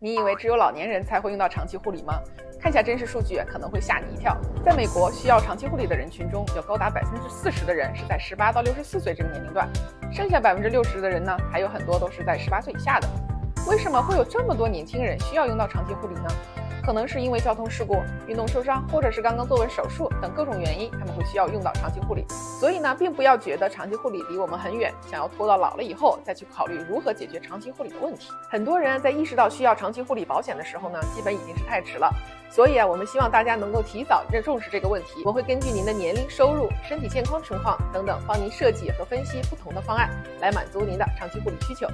你以为只有老年人才会用到长期护理吗？看下真实数据可能会吓你一跳。在美国，需要长期护理的人群中有高达百分之四十的人是在十八到六十四岁这个年龄段，剩下百分之六十的人呢，还有很多都是在十八岁以下的。为什么会有这么多年轻人需要用到长期护理呢？可能是因为交通事故、运动受伤，或者是刚刚做完手术等各种原因，他们会需要用到长期护理。所以呢，并不要觉得长期护理离我们很远，想要拖到老了以后再去考虑如何解决长期护理的问题。很多人在意识到需要长期护理保险的时候呢，基本已经是太迟了。所以啊，我们希望大家能够提早认重视这个问题。我会根据您的年龄、收入、身体健康情况等等，帮您设计和分析不同的方案，来满足您的长期护理需求。